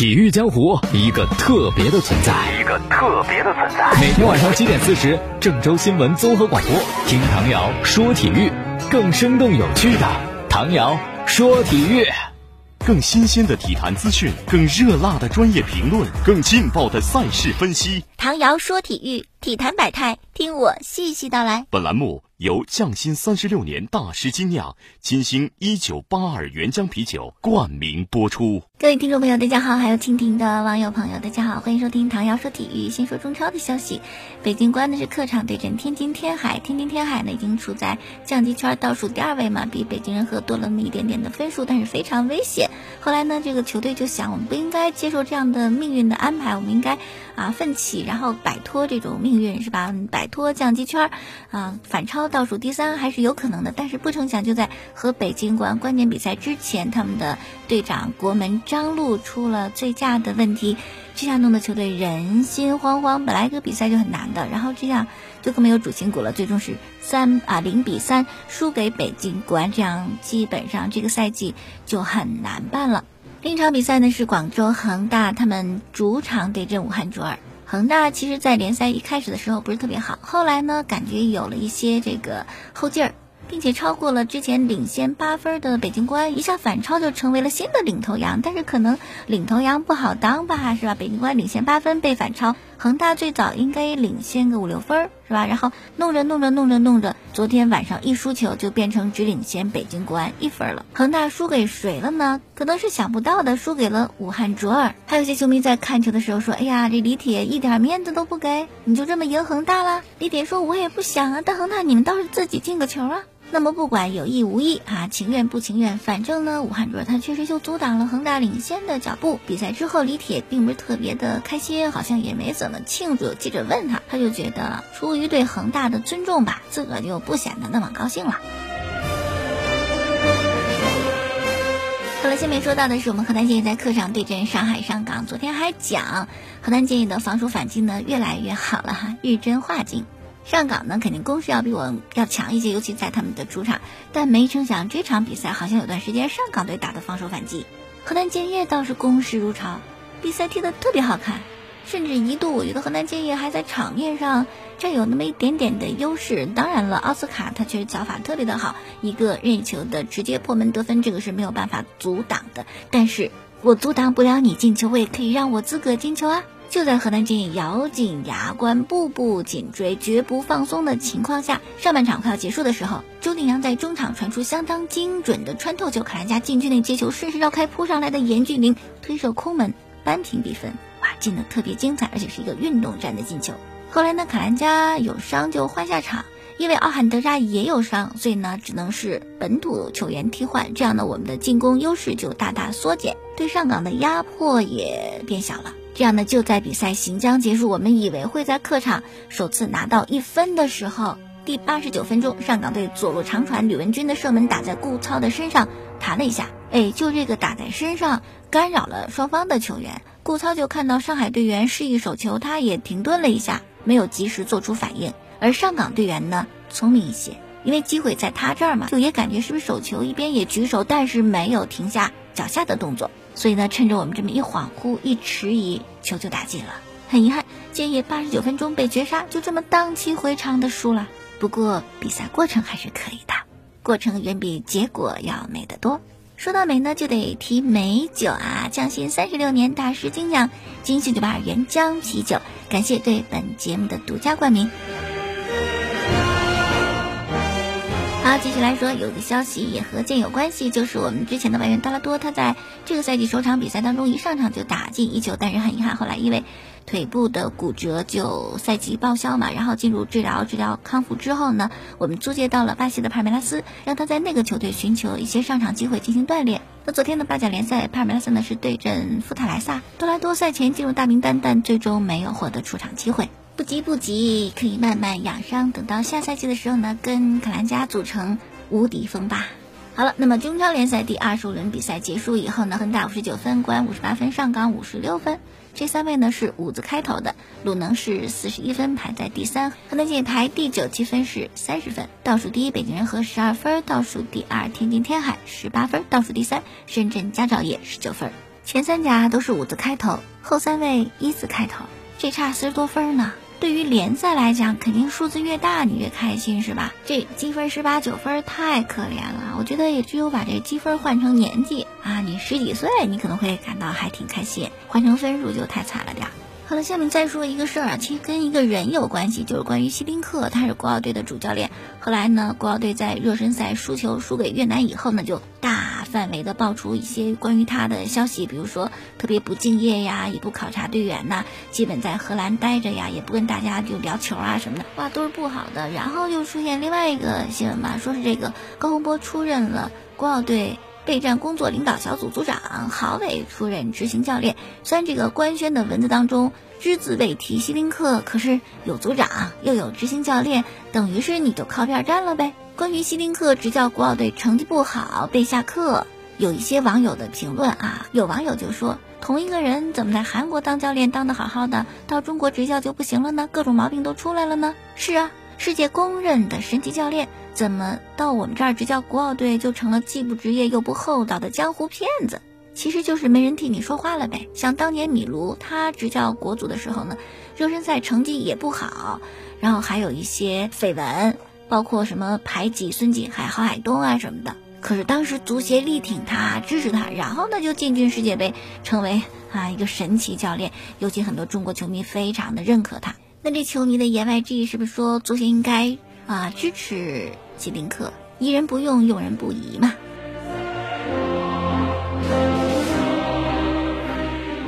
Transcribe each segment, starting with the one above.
体育江湖一个特别的存在，一个特别的存在。每天晚上七点四十，郑州新闻综合广播，听唐瑶说体育，更生动有趣的唐瑶说体育，更新鲜的体坛资讯，更热辣的专业评论，更劲爆的赛事分析。唐瑶说体育，体坛百态，听我细细道来。本栏目。由匠心三十六年大师精酿金星一九八二原浆啤酒冠名播出。各位听众朋友，大家好；还有蜻蜓的网友朋友，大家好，欢迎收听唐瑶说体育。先说中超的消息，北京国安呢是客场对阵天津天海，天津天海呢已经处在降级圈倒数第二位嘛，比北京人和多了那么一点点的分数，但是非常危险。后来呢，这个球队就想，我们不应该接受这样的命运的安排，我们应该啊奋起，然后摆脱这种命运，是吧？摆脱降级圈，啊反超。倒数第三还是有可能的，但是不成想就在和北京国安关键比赛之前，他们的队长国门张路出了醉驾的问题，这下弄得球队人心惶惶。本来这个比赛就很难的，然后这样就更没有主心骨了。最终是三啊零比三输给北京国安，这样基本上这个赛季就很难办了。另一场比赛呢是广州恒大，他们主场对阵武汉卓尔。恒大其实，在联赛一开始的时候不是特别好，后来呢，感觉有了一些这个后劲儿，并且超过了之前领先八分的北京国安，一下反超就成为了新的领头羊。但是可能领头羊不好当吧，是吧？北京国安领先八分被反超。恒大最早应该领先个五六分是吧？然后弄着弄着弄着弄着，昨天晚上一输球就变成只领先北京国安一分了。恒大输给谁了呢？可能是想不到的，输给了武汉卓尔。还有些球迷在看球的时候说：“哎呀，这李铁一点面子都不给，你就这么赢恒大了？”李铁说：“我也不想啊，但恒大你们倒是自己进个球啊。”那么不管有意无意啊，情愿不情愿，反正呢，武汉卓他确实就阻挡了恒大领先的脚步。比赛之后，李铁并不是特别的开心，好像也没怎么庆祝。记者问他，他就觉得出于对恒大的尊重吧，自个就不显得那么高兴了。好了，下面说到的是我们河南建业在客场对阵上海上港。昨天还讲河南建业的防守反击呢越来越好了哈，日臻化境。上港呢，肯定攻势要比我要强一些，尤其在他们的主场。但没成想，这场比赛好像有段时间上港队打的防守反击，河南建业倒是攻势如潮，比赛踢得特别好看，甚至一度我觉得河南建业还在场面上占有那么一点点的优势。当然了，奥斯卡他确实脚法特别的好，一个任意球的直接破门得分，这个是没有办法阻挡的。但是我阻挡不了你进球，我也可以让我自个进球啊。就在河南建业咬紧牙关、步步紧追、绝不放松的情况下，上半场快要结束的时候，周定洋在中场传出相当精准的穿透球，卡兰加禁区内接球，顺势绕开扑上来的严俊凌推射空门扳平比分。哇，进的特别精彩，而且是一个运动战的进球。后来呢，卡兰加有伤就换下场，因为奥罕德扎也有伤，所以呢只能是本土球员替换。这样呢，我们的进攻优势就大大缩减，对上港的压迫也变小了。这样呢，就在比赛行将结束，我们以为会在客场首次拿到一分的时候，第八十九分钟，上港队左路长传，吕文君的射门打在顾操的身上，弹了一下，哎，就这个打在身上，干扰了双方的球员。顾操就看到上海队员示意手球，他也停顿了一下，没有及时做出反应。而上港队员呢，聪明一些，因为机会在他这儿嘛，就也感觉是不是手球，一边也举手，但是没有停下脚下的动作。所以呢，趁着我们这么一恍惚、一迟疑，球就打进了。很遗憾，建业八十九分钟被绝杀，就这么荡气回肠的输了。不过比赛过程还是可以的，过程远比结果要美得多。说到美呢，就得提美酒啊！匠心三十六年大师精酿金星九八二原浆啤酒，感谢对本节目的独家冠名。好，继续来说，有个消息也和剑有关系，就是我们之前的外援多拉多，他在这个赛季首场比赛当中一上场就打进一球，但是很遗憾，后来因为腿部的骨折就赛季报销嘛，然后进入治疗，治疗康复之后呢，我们租借到了巴西的帕梅拉斯，让他在那个球队寻求一些上场机会进行锻炼。那昨天的巴甲联赛，帕梅拉斯呢是对阵富特莱萨，多拉多赛前进入大名单，但最终没有获得出场机会。不急不急，可以慢慢养伤，等到下赛季的时候呢，跟卡兰加组成无敌锋霸。好了，那么中超联赛第二十五轮比赛结束以后呢，恒大五十九分，国安五十八分，上港五十六分，这三位呢是五字开头的。鲁能是四十一分，排在第三；河南建业排第九，积分是三十分。倒数第一，北京人和十二分；倒数第二，天津天海十八分；倒数第三，深圳佳兆业十九分。前三甲都是五字开头，后三位一字开头，这差四十多分呢。对于联赛来讲，肯定数字越大你越开心是吧？这积分十八九分太可怜了，我觉得也只有把这积分换成年纪啊，你十几岁你可能会感到还挺开心，换成分数就太惨了点。好了，下面再说一个事儿啊，其实跟一个人有关系，就是关于希林克，他是国奥队的主教练。后来呢，国奥队在热身赛输球输给越南以后呢，就大范围的爆出一些关于他的消息，比如说特别不敬业呀，也不考察队员呐，基本在荷兰待着呀，也不跟大家就聊球啊什么的，哇，都是不好的。然后又出现另外一个新闻吧，说是这个高洪波出任了国奥队。备战工作领导小组组长郝伟出任执行教练。虽然这个官宣的文字当中只字未提希林克，可是有组长又有执行教练，等于是你就靠边站了呗。关于希林克执教国奥队成绩不好被下课，有一些网友的评论啊，有网友就说，同一个人怎么在韩国当教练当得好好的，到中国执教就不行了呢？各种毛病都出来了呢？是啊。世界公认的神级教练，怎么到我们这儿执教国奥队就成了既不职业又不厚道的江湖骗子？其实就是没人替你说话了呗。像当年米卢他执教国足的时候呢，热身赛成绩也不好，然后还有一些绯闻，包括什么排挤孙继海、郝海东啊什么的。可是当时足协力挺他，支持他，然后呢就进军世界杯，成为啊一个神奇教练，尤其很多中国球迷非常的认可他。那这球迷的言外之意是不是说足协应该啊支持希宾克，疑人不用，用人不疑嘛？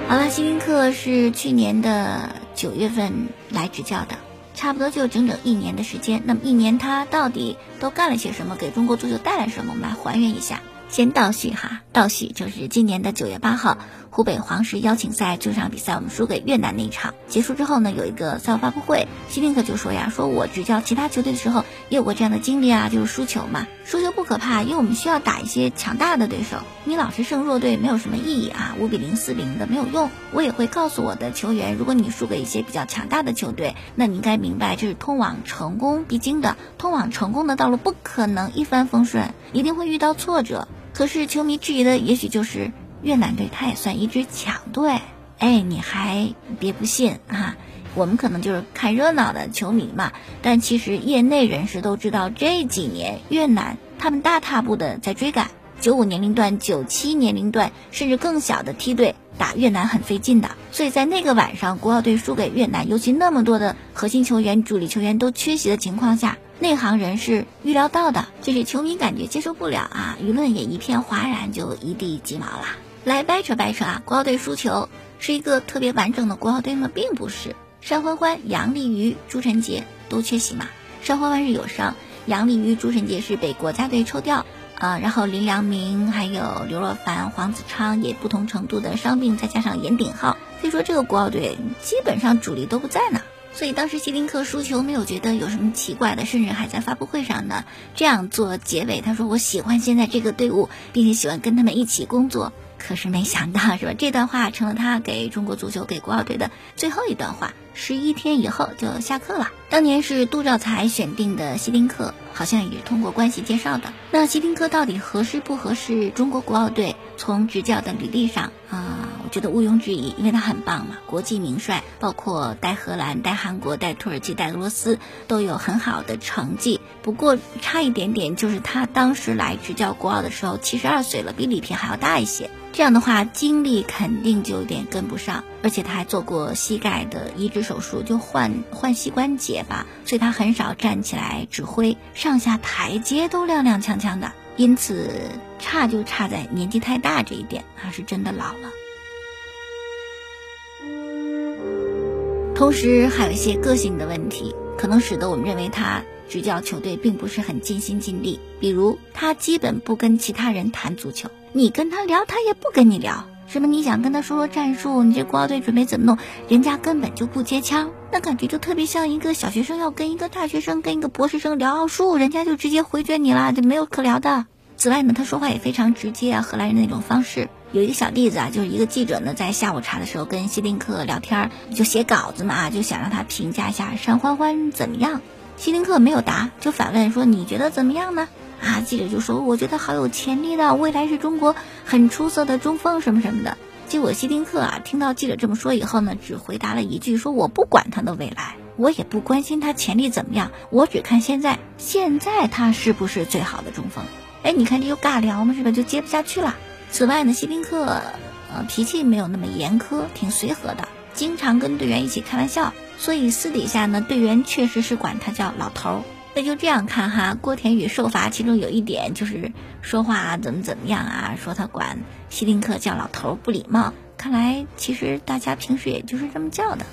好了，希宾克是去年的九月份来执教的，差不多就整整一年的时间。那么一年他到底都干了些什么，给中国足球带来什么？我们来还原一下。先倒叙哈，倒叙就是今年的九月八号，湖北黄石邀请赛这场比赛我们输给越南那一场结束之后呢，有一个赛后发布会，希林克就说呀，说我执教其他球队的时候也有过这样的经历啊，就是输球嘛，输球不可怕，因为我们需要打一些强大的对手，你老是胜弱队没有什么意义啊，五比零四比零的没有用。我也会告诉我的球员，如果你输给一些比较强大的球队，那你应该明白这是通往成功必经的，通往成功的道路不可能一帆风顺，一定会遇到挫折。可是球迷质疑的也许就是越南队，他也算一支强队。哎，你还别不信啊！我们可能就是看热闹的球迷嘛，但其实业内人士都知道，这几年越南他们大踏步的在追赶九五年龄段、九七年龄段甚至更小的梯队，打越南很费劲的。所以在那个晚上，国奥队输给越南，尤其那么多的核心球员、主力球员都缺席的情况下。内行人是预料到的，这是球迷感觉接受不了啊，舆论也一片哗然，就一地鸡毛了。来掰扯掰扯啊，国奥队输球是一个特别完整的国奥队吗？并不是，单欢欢、杨丽瑜、朱晨杰都缺席嘛。单欢欢是有伤，杨丽瑜、朱晨杰是被国家队抽调啊，然后林良铭还有刘若凡、黄子昌也不同程度的伤病，再加上严鼎浩，可以说这个国奥队基本上主力都不在呢。所以当时希林克输球没有觉得有什么奇怪的，甚至还在发布会上呢这样做结尾。他说：“我喜欢现在这个队伍，并且喜欢跟他们一起工作。”可是没想到是吧？这段话成了他给中国足球、给国奥队的最后一段话。十一天以后就下课了。当年是杜兆才选定的希林克，好像也是通过关系介绍的。那希林克到底合适不合适中国国奥队？从执教的履历上啊。我觉得毋庸置疑，因为他很棒嘛，国际名帅，包括带荷兰、带韩国、带土耳其、带俄罗斯都有很好的成绩。不过差一点点，就是他当时来执教国奥的时候七十二岁了，比里皮还要大一些。这样的话，精力肯定就有点跟不上，而且他还做过膝盖的移植手术，就换换膝关节吧，所以他很少站起来指挥，上下台阶都踉踉跄跄的。因此差就差在年纪太大这一点，他是真的老了。同时还有一些个性的问题，可能使得我们认为他执教球队并不是很尽心尽力。比如，他基本不跟其他人谈足球，你跟他聊，他也不跟你聊。什么你想跟他说说战术，你这国奥队准备怎么弄，人家根本就不接腔，那感觉就特别像一个小学生要跟一个大学生、跟一个博士生聊奥数，人家就直接回绝你了，就没有可聊的。此外呢，他说话也非常直接啊，荷兰人那种方式。有一个小例子啊，就是一个记者呢，在下午茶的时候跟希林克聊天，就写稿子嘛啊，就想让他评价一下单欢欢怎么样。希林克没有答，就反问说：“你觉得怎么样呢？”啊，记者就说：“我觉得好有潜力的，未来是中国很出色的中锋什么什么的。”结果希丁克啊，听到记者这么说以后呢，只回答了一句：说我不管他的未来，我也不关心他潜力怎么样，我只看现在，现在他是不是最好的中锋？哎，你看这就尬聊嘛，是吧？就接不下去了。此外呢，希丁克呃脾气没有那么严苛，挺随和的，经常跟队员一起开玩笑，所以私底下呢，队员确实是管他叫老头儿。那就这样看哈，郭田雨受罚，其中有一点就是说话怎么怎么样啊，说他管希丁克叫老头不礼貌。看来其实大家平时也就是这么叫的。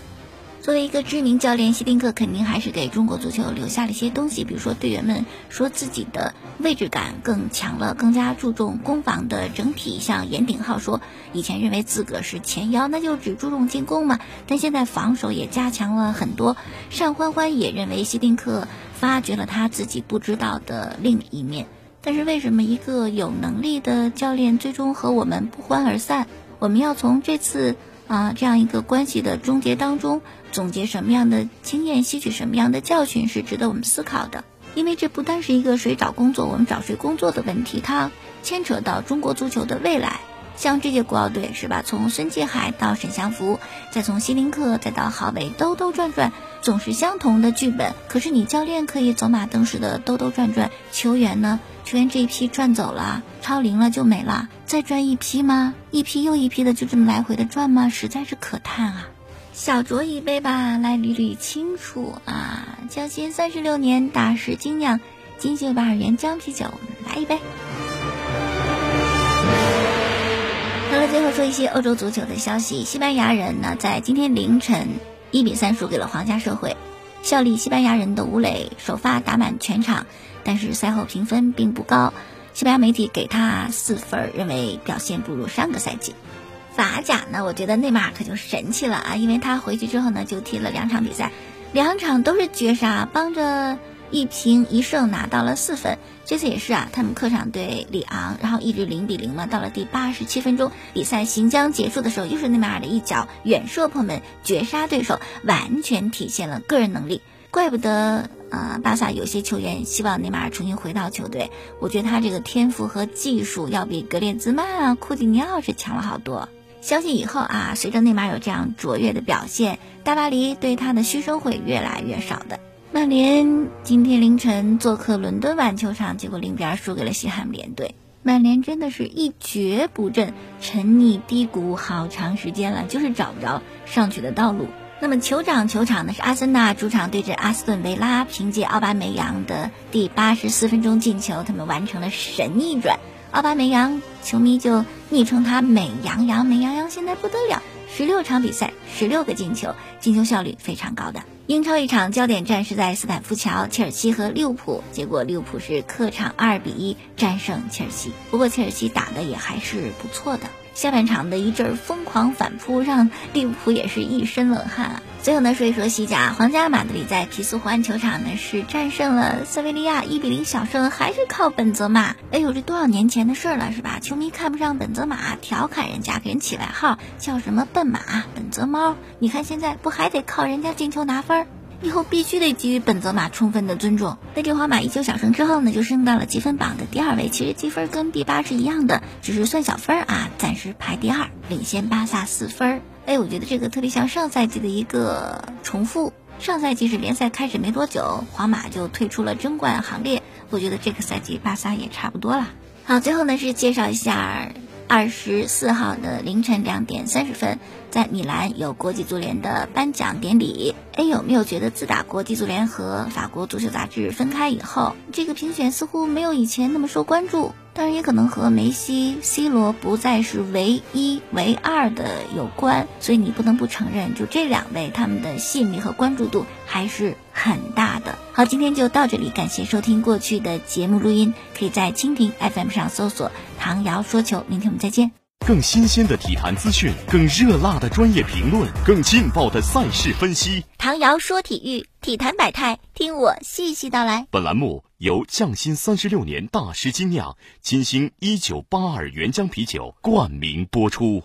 作为一个知名教练，希丁克肯定还是给中国足球留下了一些东西，比如说队员们说自己的位置感更强了，更加注重攻防的整体。像严鼎浩说，以前认为自个是前腰，那就只注重进攻嘛，但现在防守也加强了很多。单欢欢也认为希丁克。发掘了他自己不知道的另一面，但是为什么一个有能力的教练最终和我们不欢而散？我们要从这次啊这样一个关系的终结当中总结什么样的经验，吸取什么样的教训，是值得我们思考的。因为这不单是一个谁找工作，我们找谁工作的问题，它牵扯到中国足球的未来。像这届国奥队是吧？从孙继海到沈祥福，再从希林克，再到郝伟，兜兜转转，总是相同的剧本。可是你教练可以走马灯似的兜兜转转，球员呢？球员这一批转走了，超龄了就没了，再转一批吗？一批又一批的就这么来回的转吗？实在是可叹啊！小酌一杯吧，来捋捋清楚啊！匠心三十六年，大师精酿，金秀八二元姜啤酒，来一杯。了，最后说一些欧洲足球的消息。西班牙人呢，在今天凌晨一比三输给了皇家社会。效力西班牙人的吴磊首发打满全场，但是赛后评分并不高。西班牙媒体给他四分，认为表现不如上个赛季。法甲呢，我觉得内马尔可就神气了啊，因为他回去之后呢，就踢了两场比赛，两场都是绝杀，帮着。一平一胜拿到了四分，这次也是啊，他们客场对里昂，然后一直零比零嘛。到了第八十七分钟，比赛行将结束的时候，又是内马尔的一脚远射破门绝杀对手，完全体现了个人能力。怪不得啊，巴萨有些球员希望内马尔重新回到球队。我觉得他这个天赋和技术要比格列兹曼啊、库蒂尼奥是强了好多。相信以后啊，随着内马尔有这样卓越的表现，大巴黎对他的嘘声会越来越少的。曼联今天凌晨做客伦敦碗球场，结果零比二输给了西汉姆联队。曼联真的是一蹶不振，沉溺低谷好长时间了，就是找不着上去的道路。那么酋长球场呢？是阿森纳主场对阵阿斯顿维拉，凭借奥巴梅扬的第八十四分钟进球，他们完成了神逆转。奥巴梅扬球迷就昵称他美羊羊，美羊羊现在不得了，十六场比赛，十六个进球，进球效率非常高的。英超一场焦点战是在斯坦福桥，切尔西和利物浦，结果利物浦是客场二比一战胜切尔西。不过切尔西打的也还是不错的。下半场的一阵疯狂反扑，让利物浦也是一身冷汗啊！最后呢，说一说西甲，皇家马德里在皮斯湖安球场呢是战胜了塞维利亚，一比零小胜，还是靠本泽马。哎呦，这多少年前的事了是吧？球迷看不上本泽马，调侃人家，给人起外号叫什么“笨马”“本泽猫”。你看现在不还得靠人家进球拿分？以后必须得给予本泽马充分的尊重。那这皇马一球小胜之后呢，就升到了积分榜的第二位。其实积分跟 B 八是一样的，只是算小分啊，暂时排第二，领先巴萨四分。哎，我觉得这个特别像上赛季的一个重复。上赛季是联赛开始没多久，皇马就退出了争冠行列。我觉得这个赛季巴萨也差不多了。好，最后呢是介绍一下。二十四号的凌晨两点三十分，在米兰有国际足联的颁奖典礼。哎，有没有觉得自打国际足联和法国足球杂志分开以后，这个评选似乎没有以前那么受关注？当然，也可能和梅西、C 罗不再是唯一、唯二的有关。所以你不能不承认，就这两位他们的吸引力和关注度还是很大的。好，今天就到这里，感谢收听过去的节目录音，可以在蜻蜓 FM 上搜索“唐瑶说球”。明天我们再见。更新鲜的体坛资讯，更热辣的专业评论，更劲爆的赛事分析。唐瑶说体育，体坛百态，听我细细道来。本栏目由匠心三十六年大师精酿金星一九八二原浆啤酒冠名播出。